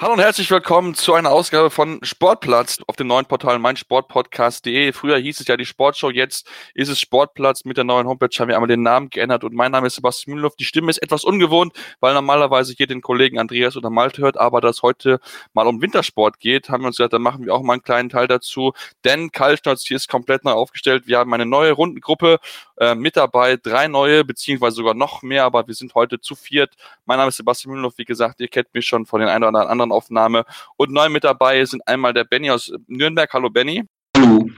Hallo und herzlich willkommen zu einer Ausgabe von Sportplatz auf dem neuen Portal meinsportpodcast.de. Früher hieß es ja die Sportshow, jetzt ist es Sportplatz. Mit der neuen Homepage haben wir einmal den Namen geändert und mein Name ist Sebastian Mühlenhoff. Die Stimme ist etwas ungewohnt, weil normalerweise hier den Kollegen Andreas oder Malte hört, aber da es heute mal um Wintersport geht, haben wir uns gesagt, da machen wir auch mal einen kleinen Teil dazu, denn Kaltschnitz hier ist komplett neu aufgestellt. Wir haben eine neue Rundengruppe äh, mit dabei, drei neue, beziehungsweise sogar noch mehr, aber wir sind heute zu viert. Mein Name ist Sebastian Mühlenhoff, wie gesagt, ihr kennt mich schon von den einen oder anderen Aufnahme. Und neu mit dabei sind einmal der Benny aus Nürnberg. Hallo Benny. Hallo.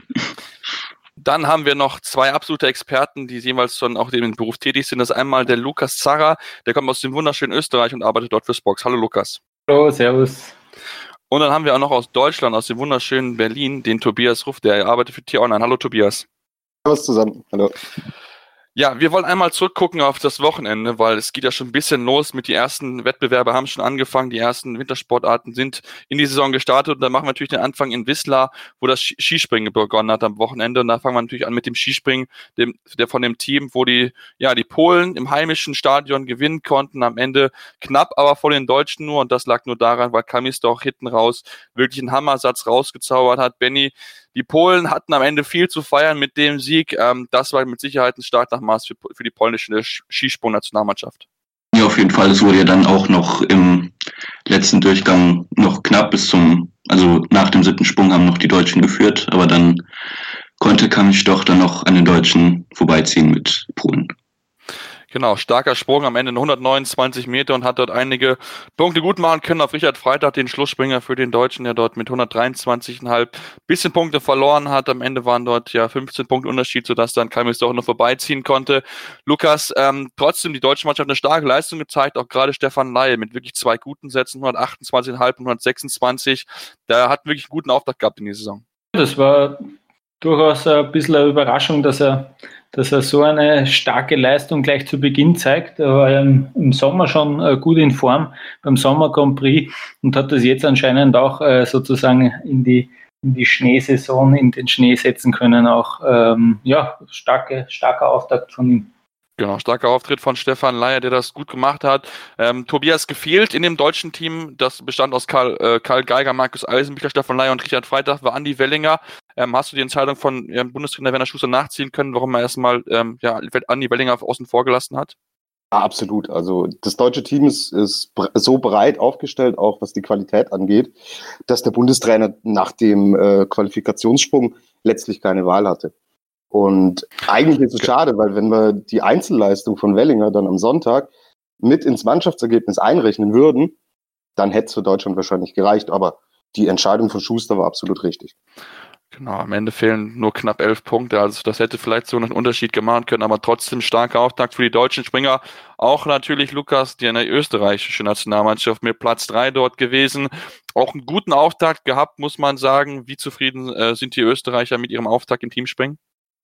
Dann haben wir noch zwei absolute Experten, die jeweils schon auch im Beruf tätig sind. Das ist einmal der Lukas Zarra, der kommt aus dem wunderschönen Österreich und arbeitet dort für Spox. Hallo Lukas. Hallo, Servus. Und dann haben wir auch noch aus Deutschland, aus dem wunderschönen Berlin, den Tobias Ruff, der arbeitet für T-Online. Hallo Tobias. Servus zusammen. Hallo. Ja, wir wollen einmal zurückgucken auf das Wochenende, weil es geht ja schon ein bisschen los mit die ersten Wettbewerbe haben schon angefangen, die ersten Wintersportarten sind in die Saison gestartet und dann machen wir natürlich den Anfang in Wisla, wo das Skispringen begonnen hat am Wochenende und da fangen wir natürlich an mit dem Skispringen, dem, der von dem Team, wo die, ja, die Polen im heimischen Stadion gewinnen konnten, am Ende knapp, aber vor den Deutschen nur und das lag nur daran, weil Kamis doch hinten raus wirklich einen Hammersatz rausgezaubert hat. Benny, die Polen hatten am Ende viel zu feiern mit dem Sieg. Ähm, das war mit Sicherheit ein Startnachmaß für, für die polnische Skisprung-Nationalmannschaft. Ja, auf jeden Fall. Es wurde ja dann auch noch im letzten Durchgang noch knapp bis zum, also nach dem siebten Sprung haben noch die Deutschen geführt, aber dann konnte Kamich doch dann noch an den Deutschen vorbeiziehen mit Polen. Genau, starker Sprung am Ende 129 Meter und hat dort einige Punkte gut machen können auf Richard Freitag, den Schlussspringer für den Deutschen, der dort mit 123,5 bisschen Punkte verloren hat. Am Ende waren dort ja 15 Punkte Unterschied, sodass dann Kaimis doch noch vorbeiziehen konnte. Lukas, ähm, trotzdem die deutsche Mannschaft eine starke Leistung gezeigt, auch gerade Stefan Laie mit wirklich zwei guten Sätzen, 128,5 und 126. Der hat wirklich einen guten Auftakt gehabt in die Saison. Das war durchaus ein bisschen eine Überraschung, dass er dass er so eine starke Leistung gleich zu Beginn zeigt. Er war im, Sommer schon äh, gut in Form beim Sommer Grand Prix und hat das jetzt anscheinend auch äh, sozusagen in die, in die Schneesaison, in den Schnee setzen können. Auch ähm, ja, starke, starker Auftakt von ihm. Genau, starker Auftritt von Stefan Leier, der das gut gemacht hat. Ähm, Tobias gefehlt in dem deutschen Team. Das bestand aus Karl, äh, Karl Geiger, Markus Eisenbichler, Stefan Leier und Richard Freitag, war Andi Wellinger. Ähm, hast du die Entscheidung von ja, Bundestrainer Werner Schuster nachziehen können, warum er erstmal ähm, ja, Andi Wellinger außen vor gelassen hat? Ja, absolut. Also das deutsche Team ist, ist so breit aufgestellt, auch was die Qualität angeht, dass der Bundestrainer nach dem äh, Qualifikationssprung letztlich keine Wahl hatte. Und eigentlich ist es schade, weil wenn wir die Einzelleistung von Wellinger dann am Sonntag mit ins Mannschaftsergebnis einrechnen würden, dann hätte es für Deutschland wahrscheinlich gereicht. Aber die Entscheidung von Schuster war absolut richtig. Genau, am Ende fehlen nur knapp elf Punkte. Also das hätte vielleicht so einen Unterschied gemacht können, aber trotzdem starker Auftakt für die deutschen Springer. Auch natürlich Lukas, die eine österreichische Nationalmannschaft mit Platz drei dort gewesen. Auch einen guten Auftakt gehabt, muss man sagen. Wie zufrieden äh, sind die Österreicher mit ihrem Auftakt im Teamspringen?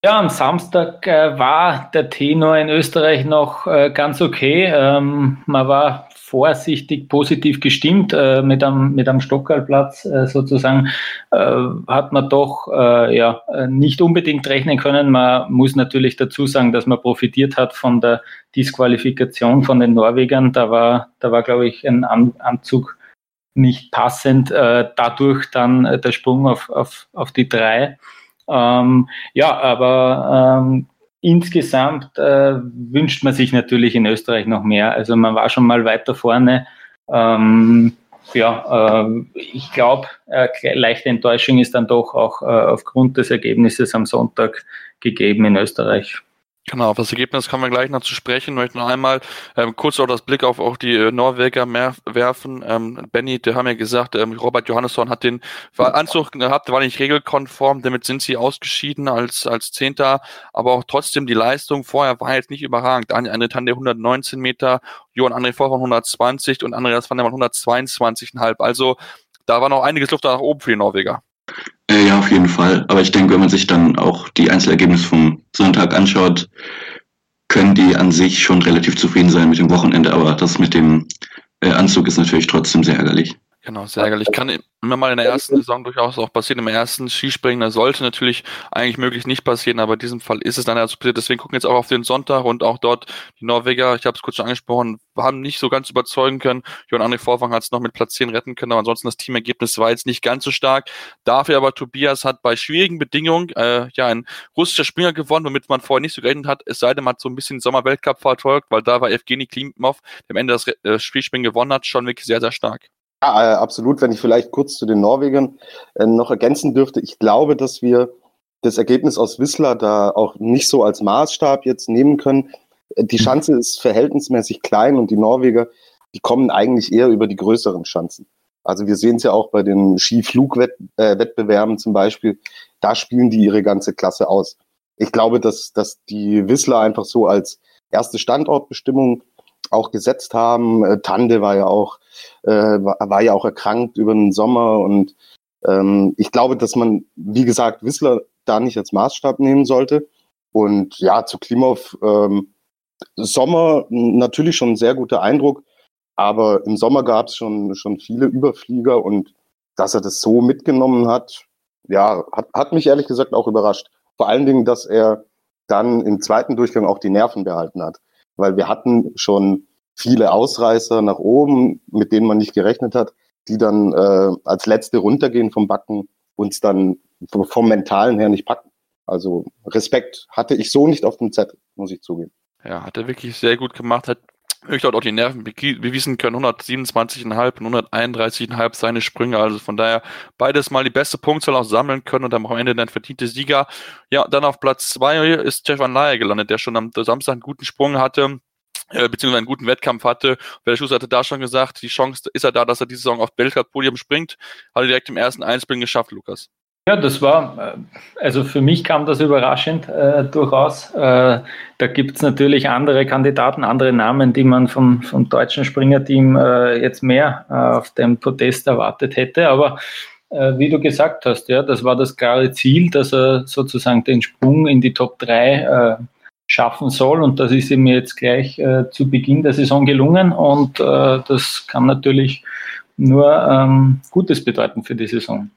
Ja, am Samstag äh, war der Tenor in Österreich noch äh, ganz okay. Ähm, man war vorsichtig positiv gestimmt äh, mit einem, mit einem Stockerlplatz äh, sozusagen. Äh, hat man doch äh, ja, nicht unbedingt rechnen können. Man muss natürlich dazu sagen, dass man profitiert hat von der Disqualifikation von den Norwegern. Da war, da war glaube ich, ein An Anzug nicht passend. dadurch dann der Sprung auf, auf, auf die drei. Ähm, ja, aber ähm, insgesamt äh, wünscht man sich natürlich in Österreich noch mehr. Also man war schon mal weiter vorne. Ähm, ja, äh, ich glaube, äh, leichte Enttäuschung ist dann doch auch äh, aufgrund des Ergebnisses am Sonntag gegeben in Österreich. Genau, auf das Ergebnis kommen wir gleich noch zu sprechen. Ich möchte noch einmal ähm, kurz auch das Blick auf auch die äh, Norweger mehr werfen. Ähm, Benny, der haben ja gesagt, ähm, Robert Johannesson hat den Anzug gehabt, war nicht regelkonform, damit sind sie ausgeschieden als, als Zehnter, aber auch trotzdem die Leistung vorher war jetzt nicht überragend. André Tande 119 Meter, Johann André Vorfang 120 und Andreas van der Mann 122,5. Also da war noch einiges Luft nach oben für die Norweger. Äh, ja, auf jeden Fall. Aber ich denke, wenn man sich dann auch die Einzelergebnisse vom Sonntag anschaut, können die an sich schon relativ zufrieden sein mit dem Wochenende. Aber das mit dem äh, Anzug ist natürlich trotzdem sehr ärgerlich. Genau, sehr ärgerlich. Kann immer mal in der ersten Saison durchaus auch passieren. Im ersten Skispringen, das sollte natürlich eigentlich möglich nicht passieren, aber in diesem Fall ist es dann dazu passiert. Deswegen gucken jetzt auch auf den Sonntag und auch dort die Norweger, ich habe es kurz schon angesprochen, haben nicht so ganz überzeugen können. Johann André Vorfang hat es noch mit Platz 10 retten können, aber ansonsten das Teamergebnis war jetzt nicht ganz so stark. Dafür aber Tobias hat bei schwierigen Bedingungen äh, ja ein russischer Springer gewonnen, womit man vorher nicht so gerechnet hat. Es sei denn, man hat so ein bisschen Sommerweltcup verfolgt, weil da war Evgeny Klimov, der am Ende das äh, Spielspringen gewonnen hat, schon wirklich sehr, sehr stark. Ja, äh, absolut. Wenn ich vielleicht kurz zu den Norwegern äh, noch ergänzen dürfte, ich glaube, dass wir das Ergebnis aus Whistler da auch nicht so als Maßstab jetzt nehmen können. Äh, die Schanze ist verhältnismäßig klein und die Norweger, die kommen eigentlich eher über die größeren Schanzen. Also wir sehen es ja auch bei den Skiflugwettbewerben zum Beispiel, da spielen die ihre ganze Klasse aus. Ich glaube, dass, dass die Whistler einfach so als erste Standortbestimmung auch gesetzt haben. Äh, Tande war ja auch, äh, war, ja auch erkrankt über den Sommer und ähm, ich glaube, dass man, wie gesagt, Wissler da nicht als Maßstab nehmen sollte. Und ja, zu Klimov, ähm, Sommer natürlich schon ein sehr guter Eindruck, aber im Sommer gab es schon, schon viele Überflieger und dass er das so mitgenommen hat, ja, hat, hat mich ehrlich gesagt auch überrascht. Vor allen Dingen, dass er dann im zweiten Durchgang auch die Nerven behalten hat weil wir hatten schon viele Ausreißer nach oben, mit denen man nicht gerechnet hat, die dann äh, als letzte runtergehen vom Backen, uns dann vom Mentalen her nicht packen. Also Respekt hatte ich so nicht auf dem Zettel, muss ich zugeben. Ja, hat er wirklich sehr gut gemacht, hat wirklich dort auch die Nerven bewiesen können, 127,5 und 131,5 seine Sprünge, also von daher beides mal die beste Punktzahl auch sammeln können und dann am Ende dann verdiente Sieger. Ja, dann auf Platz zwei ist Stefan Laie gelandet, der schon am Samstag einen guten Sprung hatte, äh, beziehungsweise einen guten Wettkampf hatte. Wer der Schuss hatte da schon gesagt, die Chance ist er da, dass er diese Saison auf Belgrad-Podium springt. Hat er direkt im ersten Einspringen geschafft, Lukas. Ja, das war, äh, also für mich kam das überraschend äh, durchaus. Äh, da gibt es natürlich andere Kandidaten, andere Namen, die man vom, vom deutschen Springerteam äh, jetzt mehr äh, auf dem Podest erwartet hätte. Aber äh, wie du gesagt hast, ja, das war das klare Ziel, dass er sozusagen den Sprung in die Top 3 schaffen soll. Und das ist ihm jetzt gleich zu Beginn der Saison gelungen. Und das kann natürlich nur ähm, Gutes bedeuten für die Saison.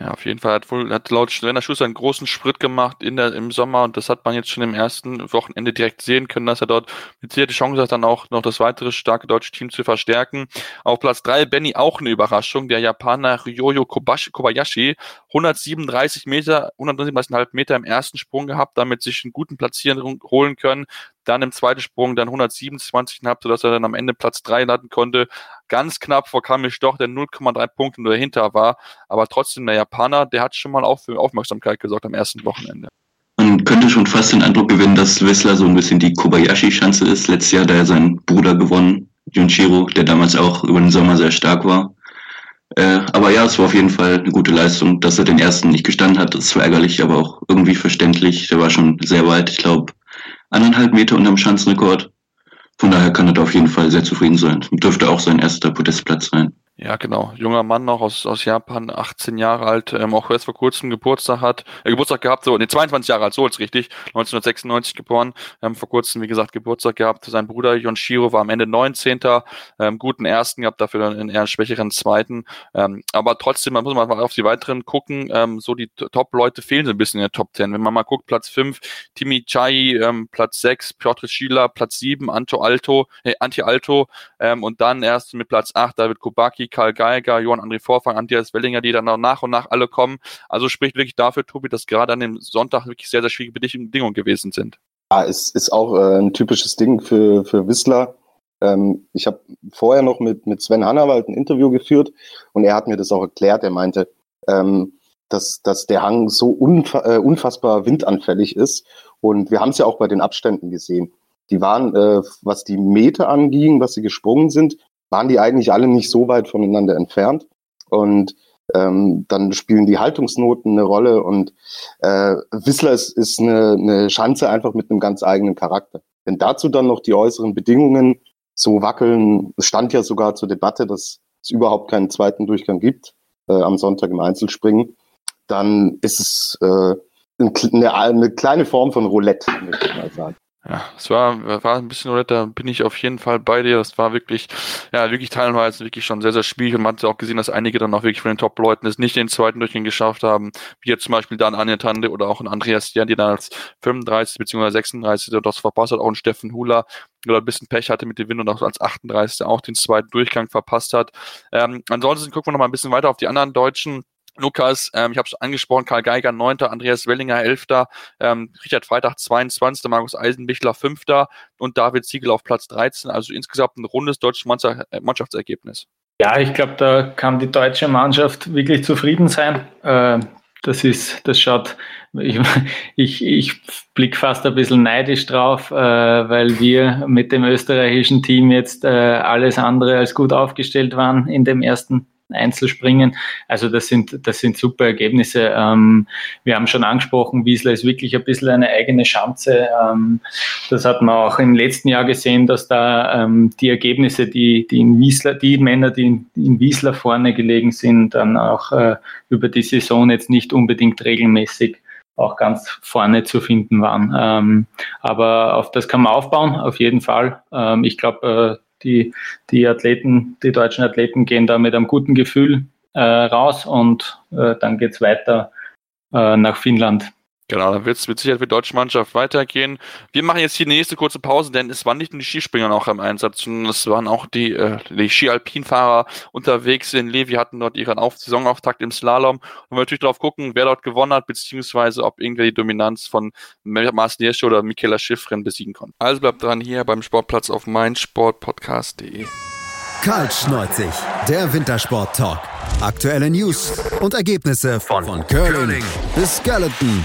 Ja, auf jeden Fall hat wohl hat laut Trainer Schuster einen großen Schritt gemacht in der, im Sommer und das hat man jetzt schon im ersten Wochenende direkt sehen können, dass er dort mit sehr die Chance hat, dann auch noch das weitere starke deutsche Team zu verstärken. Auf Platz drei Benny auch eine Überraschung, der Japaner Ryoyo Kobayashi, 137 Meter, 137,5 Meter im ersten Sprung gehabt, damit sich einen guten Platzieren holen können dann im zweiten Sprung dann 127,5, sodass er dann am Ende Platz 3 landen konnte. Ganz knapp vor Kamil Stoch, der 0,3 Punkte nur dahinter war. Aber trotzdem, der Japaner, der hat schon mal auch für Aufmerksamkeit gesorgt am ersten Wochenende. Man könnte schon fast den Eindruck gewinnen, dass Wissler so ein bisschen die Kobayashi-Schanze ist. Letztes Jahr hat er seinen Bruder gewonnen, Junshiro, der damals auch über den Sommer sehr stark war. Äh, aber ja, es war auf jeden Fall eine gute Leistung. Dass er den ersten nicht gestanden hat, ist zwar ärgerlich, aber auch irgendwie verständlich. Der war schon sehr weit. Ich glaube, eineinhalb Meter unterm Schanzenrekord. Von daher kann er da auf jeden Fall sehr zufrieden sein. Dürfte auch sein erster Podestplatz sein. Ja, genau. Junger Mann noch aus, aus Japan, 18 Jahre alt, ähm, auch erst vor kurzem Geburtstag hat, äh, Geburtstag gehabt, so, ne, 22 Jahre alt, so ist richtig, 1996 geboren, ähm, vor kurzem, wie gesagt, Geburtstag gehabt. Sein Bruder Yonshiro war am Ende 19. Ähm, guten ersten gehabt, dafür dann einen eher schwächeren zweiten. Ähm, aber trotzdem, man muss mal auf die weiteren gucken, ähm, so die Top-Leute fehlen so ein bisschen in der Top 10. Wenn man mal guckt, Platz 5, Timi Chai, ähm, Platz 6, Piotr Schiller, Platz 7, Anto Alto, äh, Anti Alto, ähm, und dann erst mit Platz 8 David Kubaki, Karl Geiger, Johann André Vorfang, Andreas Wellinger, die dann nach und nach alle kommen. Also spricht wirklich dafür, Tobi, dass gerade an dem Sonntag wirklich sehr, sehr schwierige Bedingungen gewesen sind. Ja, es ist auch äh, ein typisches Ding für, für Whistler. Ähm, ich habe vorher noch mit, mit Sven Hannawald ein Interview geführt und er hat mir das auch erklärt. Er meinte, ähm, dass, dass der Hang so äh, unfassbar windanfällig ist. Und wir haben es ja auch bei den Abständen gesehen. Die waren, äh, was die Meter anging, was sie gesprungen sind, waren die eigentlich alle nicht so weit voneinander entfernt. Und ähm, dann spielen die Haltungsnoten eine Rolle und äh, Whistler ist, ist eine, eine Schanze einfach mit einem ganz eigenen Charakter. Wenn dazu dann noch die äußeren Bedingungen so wackeln, es stand ja sogar zur Debatte, dass es überhaupt keinen zweiten Durchgang gibt äh, am Sonntag im Einzelspringen, dann ist es äh, eine, eine kleine Form von Roulette, möchte ich mal sagen. Ja, es war, war ein bisschen Roulette, da bin ich auf jeden Fall bei dir. Das war wirklich, ja, wirklich teilweise wirklich schon sehr, sehr schwierig. Und man hat auch gesehen, dass einige dann auch wirklich von den Top-Leuten es nicht den zweiten Durchgang geschafft haben. Wie jetzt zum Beispiel dann Anja Tande oder auch ein Andreas Jan, die dann als 35 bzw. 36 das verpasst hat. Auch ein Steffen Hula, oder ein bisschen Pech hatte mit dem Wind und auch als 38 auch den zweiten Durchgang verpasst hat. Ähm, ansonsten gucken wir noch mal ein bisschen weiter auf die anderen Deutschen. Lukas, ähm, ich habe es angesprochen, Karl Geiger 9., Andreas Wellinger 11., ähm, Richard Freitag 22., Markus Eisenbichler 5. und David Siegel auf Platz 13. Also insgesamt ein rundes deutsches äh, Mannschaftsergebnis. Ja, ich glaube, da kann die deutsche Mannschaft wirklich zufrieden sein. Äh, das ist, das schaut, ich, ich, ich blicke fast ein bisschen neidisch drauf, äh, weil wir mit dem österreichischen Team jetzt äh, alles andere als gut aufgestellt waren in dem ersten Einzelspringen. Also das sind, das sind super Ergebnisse. Ähm, wir haben schon angesprochen, Wiesler ist wirklich ein bisschen eine eigene Schanze. Ähm, das hat man auch im letzten Jahr gesehen, dass da ähm, die Ergebnisse, die, die in Wiesler, die Männer, die in, in Wiesler vorne gelegen sind, dann auch äh, über die Saison jetzt nicht unbedingt regelmäßig auch ganz vorne zu finden waren. Ähm, aber auf das kann man aufbauen, auf jeden Fall. Ähm, ich glaube, äh, die, die Athleten, die deutschen Athleten gehen da mit einem guten Gefühl äh, raus und äh, dann geht's weiter äh, nach Finnland. Genau, dann wird es mit Sicherheit für die deutsche Mannschaft weitergehen. Wir machen jetzt hier die nächste kurze Pause, denn es waren nicht nur die Skispringer noch im Einsatz, sondern es waren auch die, äh, die Ski-Alpin-Fahrer unterwegs in Levi, hatten dort ihren Auf Saisonauftakt im Slalom. Und wir natürlich darauf gucken, wer dort gewonnen hat, beziehungsweise ob irgendwer die Dominanz von Marcel Hirsche oder Michaela Schiffrin besiegen konnte. Also bleibt dran hier beim Sportplatz auf meinsportpodcast.de. Kaltschneuzig, der Wintersport-Talk. Aktuelle News und Ergebnisse von, von Curling, Curling bis Skeleton,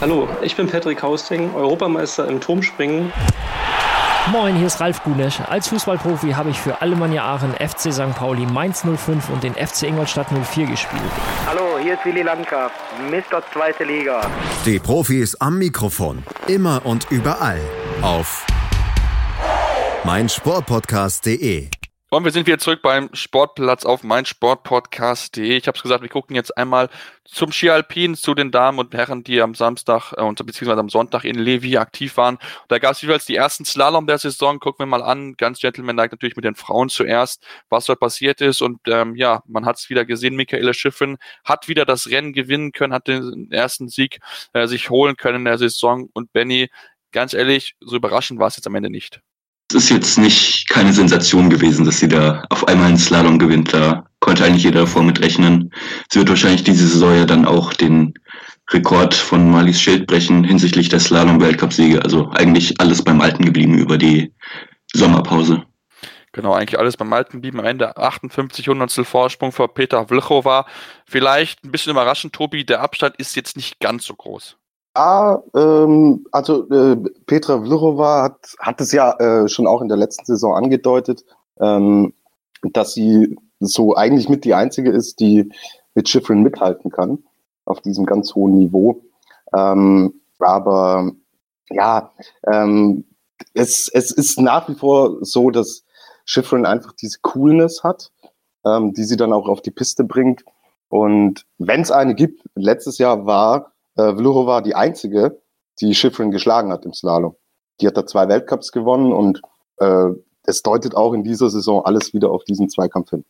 Hallo, ich bin Patrick Hausting, Europameister im Turmspringen. Moin, hier ist Ralf Gunesch. Als Fußballprofi habe ich für Alemannia Aachen, FC St. Pauli, Mainz 05 und den FC Ingolstadt 04 gespielt. Hallo, hier ist Willi Landgraf, Mr. Zweite Liga. Die Profis am Mikrofon, immer und überall auf meinsportpodcast.de. Und wir sind wieder zurück beim Sportplatz auf meinsportpodcast.de. Ich habe es gesagt, wir gucken jetzt einmal zum Ski Alpin, zu den Damen und Herren, die am Samstag äh, beziehungsweise am Sonntag in Levi aktiv waren. Da gab es jeweils die ersten Slalom der Saison. Gucken wir mal an. Ganz gentlemanlike natürlich mit den Frauen zuerst, was dort passiert ist. Und ähm, ja, man hat es wieder gesehen. Michaela Schiffen hat wieder das Rennen gewinnen können, hat den ersten Sieg äh, sich holen können in der Saison. Und Benny, ganz ehrlich, so überraschend war es jetzt am Ende nicht. Es ist jetzt nicht keine Sensation gewesen, dass sie da auf einmal einen Slalom gewinnt. Da konnte eigentlich jeder davor mitrechnen. Sie wird wahrscheinlich diese Saison ja dann auch den Rekord von Marlies Schild brechen hinsichtlich der Slalom-Weltcupsiege. Also eigentlich alles beim Alten geblieben über die Sommerpause. Genau, eigentlich alles beim Alten geblieben. Am Ende 58 Hundertstel Vorsprung vor Peter Vlchova. Vielleicht ein bisschen überraschend, Tobi, der Abstand ist jetzt nicht ganz so groß. Ja, ähm, also äh, Petra Vlhova hat, hat es ja äh, schon auch in der letzten Saison angedeutet, ähm, dass sie so eigentlich mit die einzige ist, die mit Schifrin mithalten kann auf diesem ganz hohen Niveau. Ähm, aber ja, ähm, es, es ist nach wie vor so, dass Schifrin einfach diese Coolness hat, ähm, die sie dann auch auf die Piste bringt. Und wenn es eine gibt, letztes Jahr war äh, Vlhova die einzige, die Schifrin geschlagen hat im Slalom. Die hat da zwei Weltcups gewonnen und äh, es deutet auch in dieser Saison alles wieder auf diesen Zweikampf hin.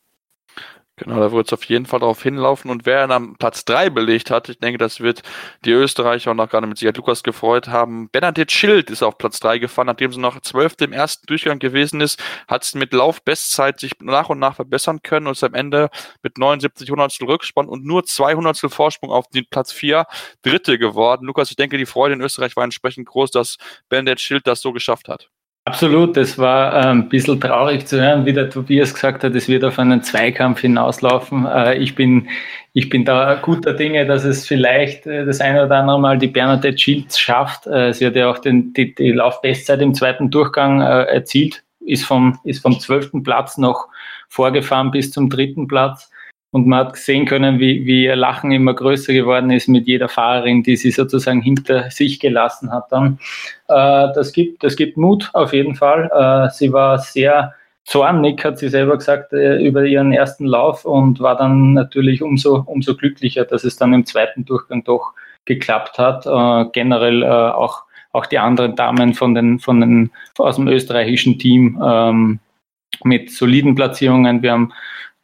Genau, da wird es auf jeden Fall darauf hinlaufen. Und wer dann Platz 3 belegt hat, ich denke, das wird die Österreicher und auch gerade mit Sicherheit Lukas gefreut haben. Bernadette Schild ist auf Platz 3 gefahren, nachdem sie noch 12. im ersten Durchgang gewesen ist, hat sie mit Laufbestzeit sich nach und nach verbessern können und ist am Ende mit 79 Hundertstel Rückspann und nur 200 Vorsprung auf den Platz 4 Dritte geworden. Lukas, ich denke, die Freude in Österreich war entsprechend groß, dass Bernadette Schild das so geschafft hat. Absolut, das war äh, ein bisschen traurig zu hören, wie der Tobias gesagt hat, es wird auf einen Zweikampf hinauslaufen. Äh, ich, bin, ich bin da guter Dinge, dass es vielleicht äh, das eine oder andere Mal die Bernadette Schilds schafft. Sie hat ja auch den, die, die Laufbestzeit im zweiten Durchgang erzielt, ist vom, ist vom zwölften Platz noch vorgefahren bis zum dritten Platz. Und man hat sehen können, wie, wie ihr Lachen immer größer geworden ist mit jeder Fahrerin, die sie sozusagen hinter sich gelassen hat dann. Äh, das, gibt, das gibt Mut auf jeden Fall. Äh, sie war sehr zornig, hat sie selber gesagt, äh, über ihren ersten Lauf und war dann natürlich umso, umso glücklicher, dass es dann im zweiten Durchgang doch geklappt hat. Äh, generell äh, auch, auch die anderen Damen von den, von den, aus dem österreichischen Team ähm, mit soliden Platzierungen. Wir haben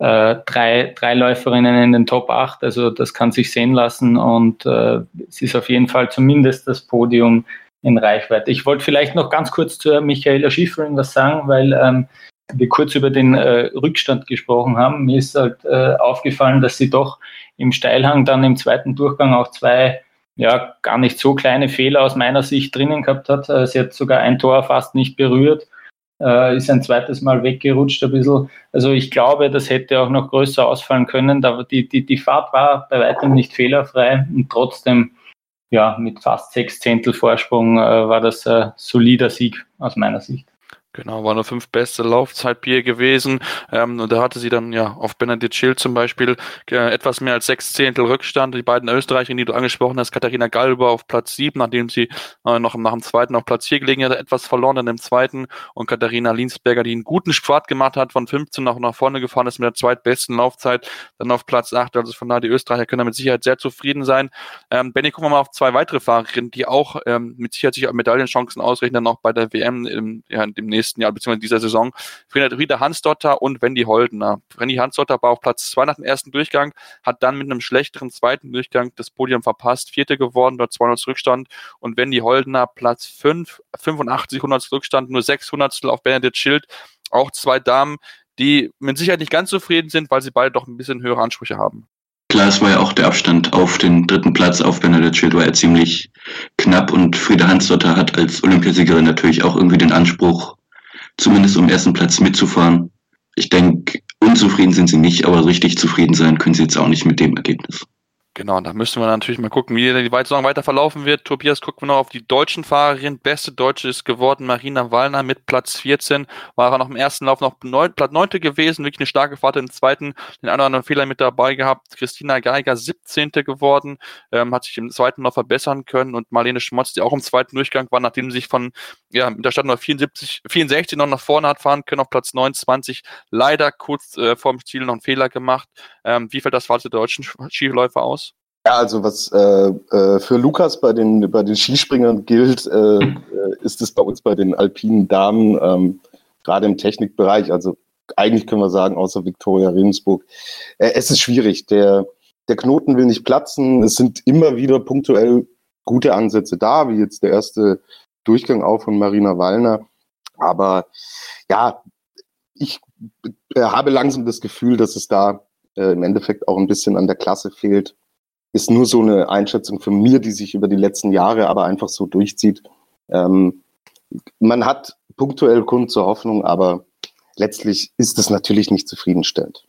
äh, drei, drei Läuferinnen in den Top 8, also das kann sich sehen lassen und äh, es ist auf jeden Fall zumindest das Podium in Reichweite. Ich wollte vielleicht noch ganz kurz zur Michaela Schifferin was sagen, weil ähm, wir kurz über den äh, Rückstand gesprochen haben. Mir ist halt äh, aufgefallen, dass sie doch im Steilhang dann im zweiten Durchgang auch zwei ja gar nicht so kleine Fehler aus meiner Sicht drinnen gehabt hat. Äh, sie hat sogar ein Tor fast nicht berührt äh, ist ein zweites Mal weggerutscht ein bisschen. Also ich glaube, das hätte auch noch größer ausfallen können. Aber die, die, die Fahrt war bei weitem nicht fehlerfrei und trotzdem, ja, mit fast sechs Zehntel Vorsprung äh, war das ein solider Sieg aus meiner Sicht. Genau, war nur fünf beste Laufzeitbier gewesen. Ähm, und da hatte sie dann ja auf Benedikt Schild zum Beispiel äh, etwas mehr als sechs Zehntel Rückstand. Die beiden Österreicher, die du angesprochen hast, Katharina Galber auf Platz sieben, nachdem sie äh, noch nach dem zweiten auf Platz vier gelegen hat, etwas verloren dann im zweiten. Und Katharina Linsberger, die einen guten Sport gemacht hat, von 15 nach, nach vorne gefahren ist mit der zweitbesten Laufzeit, dann auf Platz acht. Also von daher, die Österreicher können mit Sicherheit sehr zufrieden sein. Ähm, Benny, gucken wir mal auf zwei weitere Fahrerinnen, die auch ähm, mit Sicherheit sich Medaillenchancen ausrechnen, dann auch bei der WM im, ja, demnächst nächsten Jahr, beziehungsweise dieser Saison. Frieda Hansdotter und Wendy Holdener. Wendy Hansdotter war auf Platz zwei nach dem ersten Durchgang, hat dann mit einem schlechteren zweiten Durchgang das Podium verpasst, vierte geworden, dort 200 Rückstand und Wendy Holdener Platz fünf, 85 100 Rückstand, nur 600 auf Benedikt Schild. Auch zwei Damen, die mit Sicherheit nicht ganz zufrieden sind, weil sie beide doch ein bisschen höhere Ansprüche haben. Klar, es war ja auch der Abstand auf den dritten Platz auf Benedikt Schild war ja ziemlich knapp und Frieda Hansdotter hat als Olympiasiegerin natürlich auch irgendwie den Anspruch, zumindest um ersten Platz mitzufahren. Ich denke, unzufrieden sind sie nicht, aber richtig zufrieden sein können sie jetzt auch nicht mit dem Ergebnis. Genau, da müssen wir natürlich mal gucken, wie die Saison weiter verlaufen wird. Tobias, gucken wir noch auf die deutschen Fahrerinnen. Beste Deutsche ist geworden Marina Wallner mit Platz 14. War er noch im ersten Lauf noch neun, Platz 9. gewesen, wirklich eine starke Fahrt im zweiten, den einen oder anderen Fehler mit dabei gehabt. Christina Geiger 17. geworden, ähm, hat sich im zweiten noch verbessern können und Marlene Schmotz, die auch im zweiten Durchgang war, nachdem sie sich von, ja, mit der Startnummer 74, 64 noch nach vorne hat fahren können, auf Platz 29, leider kurz äh, vorm Ziel noch einen Fehler gemacht. Ähm, wie fällt das Fahrt der deutschen Skiläufer aus? Ja, also was äh, äh, für Lukas bei den, bei den Skispringern gilt, äh, äh, ist es bei uns bei den alpinen Damen, ähm, gerade im Technikbereich, also eigentlich können wir sagen, außer Viktoria Regensburg, äh, es ist schwierig. Der, der Knoten will nicht platzen. Es sind immer wieder punktuell gute Ansätze da, wie jetzt der erste Durchgang auch von Marina Wallner. Aber ja, ich äh, habe langsam das Gefühl, dass es da äh, im Endeffekt auch ein bisschen an der Klasse fehlt ist nur so eine Einschätzung von mir, die sich über die letzten Jahre aber einfach so durchzieht. Ähm, man hat punktuell Grund zur Hoffnung, aber letztlich ist es natürlich nicht zufriedenstellend.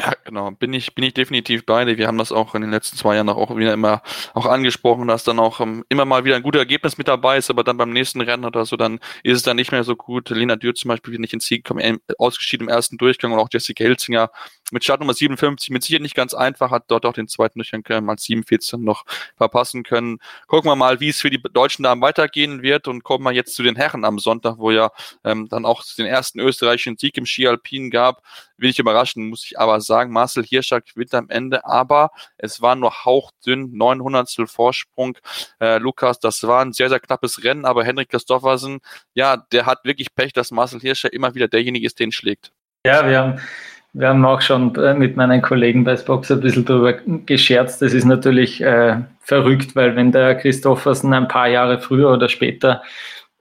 Ja, genau. Bin ich, bin ich definitiv beide. Wir haben das auch in den letzten zwei Jahren auch wieder immer auch angesprochen, dass dann auch um, ähm, immer mal wieder ein gutes Ergebnis mit dabei ist, aber dann beim nächsten Rennen oder so, dann ist es dann nicht mehr so gut. Lena Dürr zum Beispiel wird nicht ins Sieg kommen, ausgeschieden im ersten Durchgang und auch Jessica Hilzinger mit Startnummer 57 mit sicher nicht ganz einfach, hat dort auch den zweiten Durchgang mal 47 noch verpassen können. Gucken wir mal, wie es für die deutschen Damen weitergehen wird und kommen wir jetzt zu den Herren am Sonntag, wo ja ähm, dann auch den ersten österreichischen Sieg im Ski Alpin gab. Will ich überraschen, muss ich aber sagen sagen, Marcel Hirscher gewinnt am Ende, aber es war nur hauchdünn, 900 Vorsprung. Äh, Lukas, das war ein sehr, sehr knappes Rennen, aber Henrik Christoffersen, ja, der hat wirklich Pech, dass Marcel Hirscher immer wieder derjenige ist, den schlägt. Ja, wir haben wir haben auch schon äh, mit meinen Kollegen bei Spox ein bisschen darüber gescherzt. Das ist natürlich äh, verrückt, weil wenn der Christoffersen ein paar Jahre früher oder später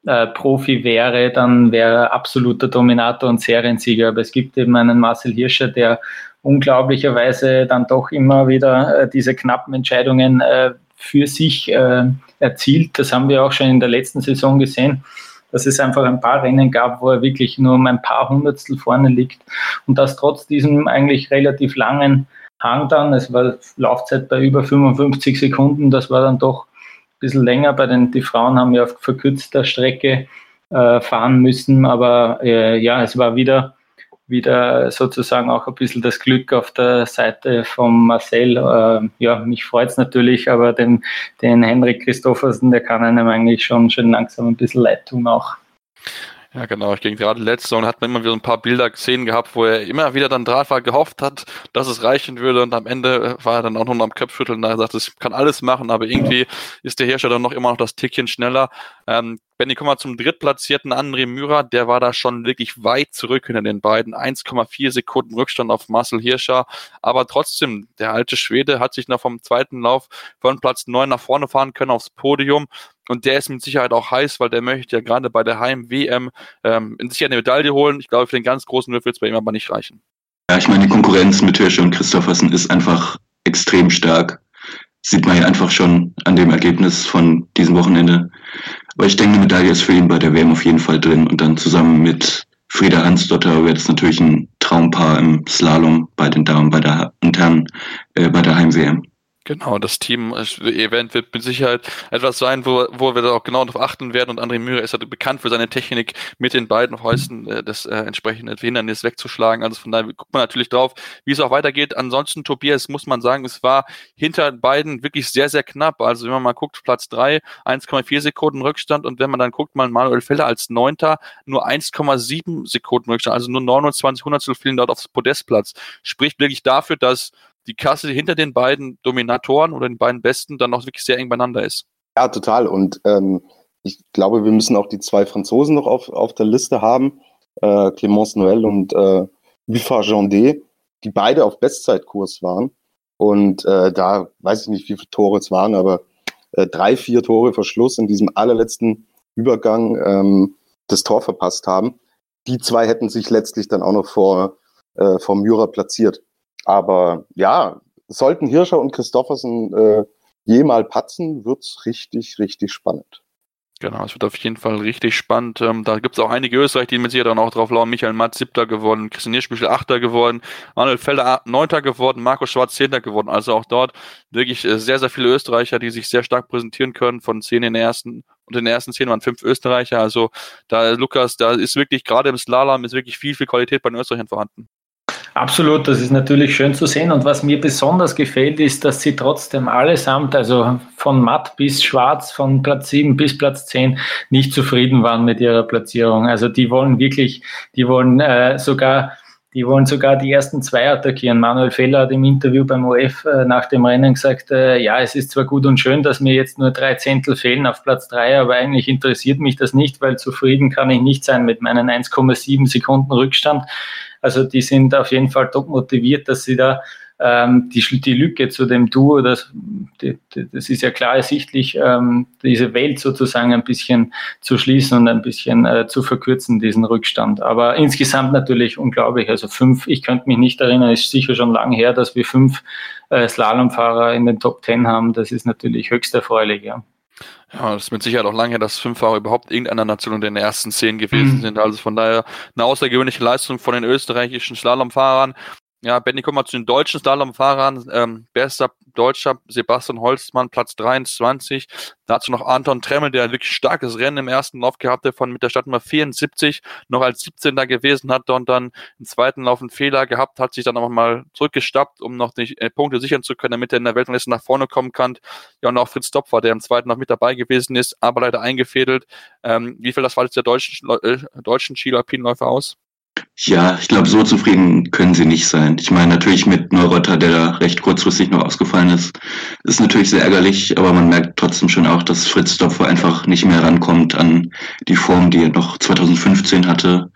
äh, Profi wäre, dann wäre er absoluter Dominator und Seriensieger. Aber es gibt eben einen Marcel Hirscher, der unglaublicherweise dann doch immer wieder äh, diese knappen Entscheidungen äh, für sich äh, erzielt. Das haben wir auch schon in der letzten Saison gesehen dass es einfach ein paar Rennen gab, wo er wirklich nur um ein paar Hundertstel vorne liegt. Und das trotz diesem eigentlich relativ langen Hang dann, es war Laufzeit bei über 55 Sekunden, das war dann doch ein bisschen länger, bei den, die Frauen haben ja auf verkürzter Strecke äh, fahren müssen, aber äh, ja, es war wieder wieder sozusagen auch ein bisschen das Glück auf der Seite von Marcel. Äh, ja, mich freut es natürlich, aber den, den Henrik Christoffersen, der kann einem eigentlich schon schön langsam ein bisschen leid tun auch. Ja, genau. Ich denke, gerade letzte Saison hat man immer wieder ein paar Bilder gesehen gehabt, wo er immer wieder dann Draht war, gehofft hat, dass es reichen würde und am Ende war er dann auch noch am Köpfschütteln, da er sagt, es kann alles machen, aber irgendwie ist der Hersteller noch immer noch das Tickchen schneller. Ähm, Benny, kommen wir zum drittplatzierten André Myra, der war da schon wirklich weit zurück hinter den beiden, 1,4 Sekunden Rückstand auf Marcel Hirscher, aber trotzdem, der alte Schwede hat sich noch vom zweiten Lauf von Platz 9 nach vorne fahren können aufs Podium und der ist mit Sicherheit auch heiß, weil der möchte ja gerade bei der Heim-WM ähm, in sich eine Medaille holen. Ich glaube, für den ganz großen Würfel wird es bei ihm aber nicht reichen. Ja, ich meine, die Konkurrenz mit Hirsche und Christoffersen ist einfach extrem stark. Sieht man ja einfach schon an dem Ergebnis von diesem Wochenende. Aber ich denke, eine Medaille ist für ihn bei der WM auf jeden Fall drin. Und dann zusammen mit Frieda Hansdotter wäre das natürlich ein Traumpaar im Slalom bei den Damen, bei der und Herren, äh, bei der Heim-WM. Genau, das Team-Event wird mit Sicherheit etwas sein, wo, wo wir da auch genau darauf achten werden. Und André Mühe ist ja bekannt für seine Technik, mit den beiden Häusen äh, das äh, entsprechende Hindernis wegzuschlagen. Also von daher guckt man natürlich drauf, wie es auch weitergeht. Ansonsten, Tobias, muss man sagen, es war hinter beiden wirklich sehr, sehr knapp. Also wenn man mal guckt, Platz drei 1,4 Sekunden Rückstand. Und wenn man dann guckt, mal Manuel Feller als Neunter, nur 1,7 Sekunden Rückstand. Also nur 29 Hundertstel fielen dort aufs Podestplatz. Spricht wirklich dafür, dass die Kasse hinter den beiden Dominatoren oder den beiden Besten dann noch wirklich sehr eng beieinander ist. Ja, total. Und ähm, ich glaube, wir müssen auch die zwei Franzosen noch auf, auf der Liste haben, äh, Clémence Noël und äh, Buffard Jandé, die beide auf Bestzeitkurs waren. Und äh, da weiß ich nicht, wie viele Tore es waren, aber äh, drei, vier Tore Verschluss in diesem allerletzten Übergang ähm, das Tor verpasst haben. Die zwei hätten sich letztlich dann auch noch vor, äh, vor Myra platziert. Aber ja, sollten Hirscher und Christoffersen äh, jemals patzen, wird's richtig, richtig spannend. Genau, es wird auf jeden Fall richtig spannend. Ähm, da gibt es auch einige Österreich, die mit sicher dann auch drauf lauern. Michael Matt, siebter geworden, Christian Hirschbüchel, achter geworden, Manuel Feller, neunter geworden, Markus Schwarz, zehnter geworden. Also auch dort wirklich äh, sehr, sehr viele Österreicher, die sich sehr stark präsentieren können. Von zehn in den ersten, und in den ersten zehn waren fünf Österreicher. Also da, Lukas, da ist wirklich, gerade im Slalom, ist wirklich viel, viel Qualität bei den Österreichern vorhanden. Absolut, das ist natürlich schön zu sehen. Und was mir besonders gefällt, ist, dass sie trotzdem allesamt, also von matt bis schwarz, von Platz 7 bis Platz 10, nicht zufrieden waren mit ihrer Platzierung. Also die wollen wirklich, die wollen äh, sogar die wollen sogar die ersten zwei attackieren. Manuel Feller hat im Interview beim OF äh, nach dem Rennen gesagt, äh, ja, es ist zwar gut und schön, dass mir jetzt nur drei Zehntel fehlen auf Platz drei, aber eigentlich interessiert mich das nicht, weil zufrieden kann ich nicht sein mit meinen 1,7 Sekunden Rückstand. Also die sind auf jeden Fall top motiviert, dass sie da ähm, die, die Lücke zu dem Duo, das, die, das ist ja klar ersichtlich, ähm, diese Welt sozusagen ein bisschen zu schließen und ein bisschen äh, zu verkürzen, diesen Rückstand. Aber insgesamt natürlich unglaublich. Also fünf, ich könnte mich nicht erinnern, ist sicher schon lange her, dass wir fünf äh, Slalomfahrer in den Top Ten haben. Das ist natürlich höchst erfreulich, ja. Ja, das ist mit Sicherheit auch lange her, dass fünf Fahrer überhaupt irgendeiner Nation in den ersten zehn gewesen mhm. sind. Also von daher eine außergewöhnliche Leistung von den österreichischen Slalomfahrern. Ja, Benny, kommen wir zu den deutschen Slalomfahrern. Ähm, bester Deutscher Sebastian Holzmann, Platz 23. Dazu noch Anton Tremmel, der ein wirklich starkes Rennen im ersten Lauf gehabt hat, von mit der Startnummer 74 noch als 17. da gewesen hat und dann im zweiten Lauf einen Fehler gehabt, hat sich dann auch mal zurückgestappt, um noch die äh, Punkte sichern zu können, damit er in der Weltrangliste nach vorne kommen kann. Ja, und auch Fritz Topfer, der im zweiten Lauf mit dabei gewesen ist, aber leider eingefädelt. Ähm, wie viel das war jetzt der deutschen, äh, deutschen Ski-Alpinläufer aus? Ja, ich glaube, so zufrieden können sie nicht sein. Ich meine, natürlich mit Neurotter, der da recht kurzfristig noch ausgefallen ist, ist natürlich sehr ärgerlich, aber man merkt trotzdem schon auch, dass Fritz Dopfer einfach nicht mehr rankommt an die Form, die er noch 2015 hatte.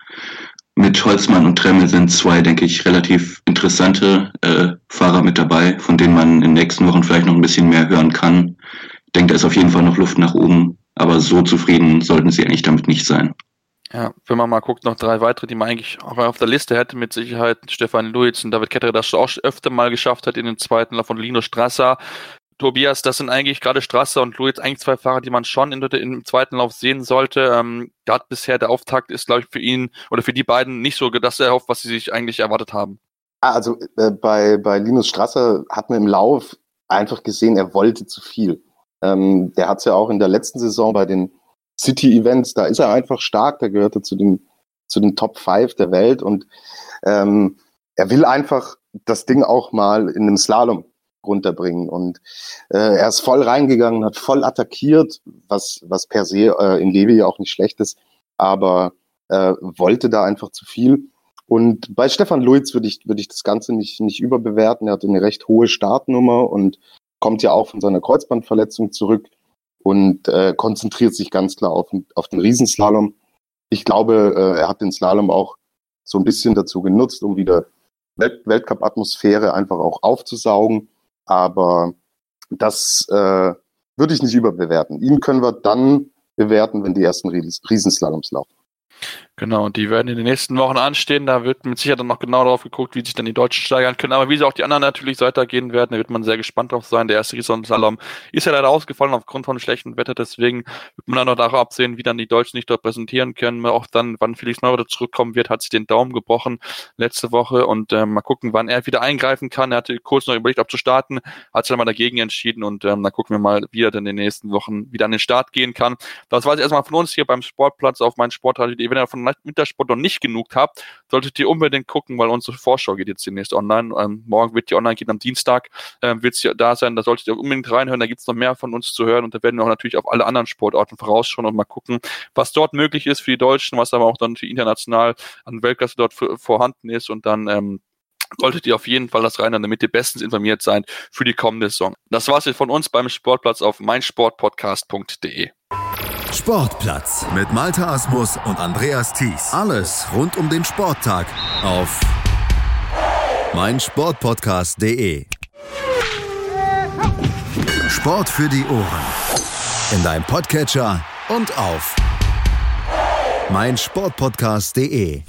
Mit Holzmann und Tremmel sind zwei, denke ich, relativ interessante äh, Fahrer mit dabei, von denen man in den nächsten Wochen vielleicht noch ein bisschen mehr hören kann. Ich denke, da ist auf jeden Fall noch Luft nach oben, aber so zufrieden sollten sie eigentlich damit nicht sein. Ja, wenn man mal guckt, noch drei weitere, die man eigentlich auch auf der Liste hätte, mit Sicherheit Stefan Luiz und David Ketterer, das auch öfter mal geschafft hat in den zweiten Lauf von Lino Strasser. Tobias, das sind eigentlich gerade Strasser und Luiz eigentlich zwei Fahrer, die man schon in, im zweiten Lauf sehen sollte. Ähm, gerade bisher der Auftakt ist, glaube ich, für ihn oder für die beiden nicht so das erhofft, was sie sich eigentlich erwartet haben. Also äh, bei, bei Linus Strasser hat man im Lauf einfach gesehen, er wollte zu viel. Ähm, der hat es ja auch in der letzten Saison bei den City-Events, da ist er einfach stark, da gehört er zu den, zu den Top 5 der Welt und ähm, er will einfach das Ding auch mal in einem Slalom runterbringen. Und äh, er ist voll reingegangen, hat voll attackiert, was, was per se äh, in Levi auch nicht schlecht ist, aber äh, wollte da einfach zu viel. Und bei Stefan Luiz würde ich, würde ich das Ganze nicht, nicht überbewerten. Er hat eine recht hohe Startnummer und kommt ja auch von seiner Kreuzbandverletzung zurück und äh, konzentriert sich ganz klar auf, auf den Riesenslalom. Ich glaube, äh, er hat den Slalom auch so ein bisschen dazu genutzt, um wieder Welt Weltcup-Atmosphäre einfach auch aufzusaugen. Aber das äh, würde ich nicht überbewerten. Ihn können wir dann bewerten, wenn die ersten Riesenslaloms laufen. Genau, die werden in den nächsten Wochen anstehen. Da wird mit Sicherheit dann noch genau darauf geguckt, wie sich dann die Deutschen steigern können. Aber wie sie auch die anderen natürlich weitergehen werden, da wird man sehr gespannt drauf sein. Der erste Riesenslalom ist ja leider ausgefallen aufgrund von schlechtem Wetter. Deswegen wird man dann noch darauf absehen, wie dann die Deutschen sich dort präsentieren können. Auch dann, wann Felix Neuroder zurückkommen wird, hat sich den Daumen gebrochen letzte Woche. Und äh, mal gucken, wann er wieder eingreifen kann. Er hatte kurz noch überlegt, ob zu starten, hat sich dann mal dagegen entschieden. Und ähm, dann gucken wir mal, wie er dann in den nächsten Wochen wieder an den Start gehen kann. Das war es erstmal von uns hier beim Sportplatz auf meinen Sportradio. Wenn ihr von Wintersport noch nicht genug habt, solltet ihr unbedingt gucken, weil unsere Vorschau geht jetzt demnächst online. Ähm, morgen wird die online gehen, am Dienstag ähm, wird sie da sein. Da solltet ihr unbedingt reinhören. Da gibt es noch mehr von uns zu hören und da werden wir auch natürlich auf alle anderen Sportarten vorausschauen und mal gucken, was dort möglich ist für die Deutschen, was aber auch dann für international an Weltklasse dort vorhanden ist und dann ähm, solltet ihr auf jeden Fall das reinhören, damit ihr bestens informiert seid für die kommende Saison. Das war's jetzt von uns beim Sportplatz auf meinsportpodcast.de. Sportplatz mit Malta Asmus und Andreas Thies. Alles rund um den Sporttag auf meinsportpodcast.de. Sport für die Ohren. In deinem Podcatcher und auf meinsportpodcast.de.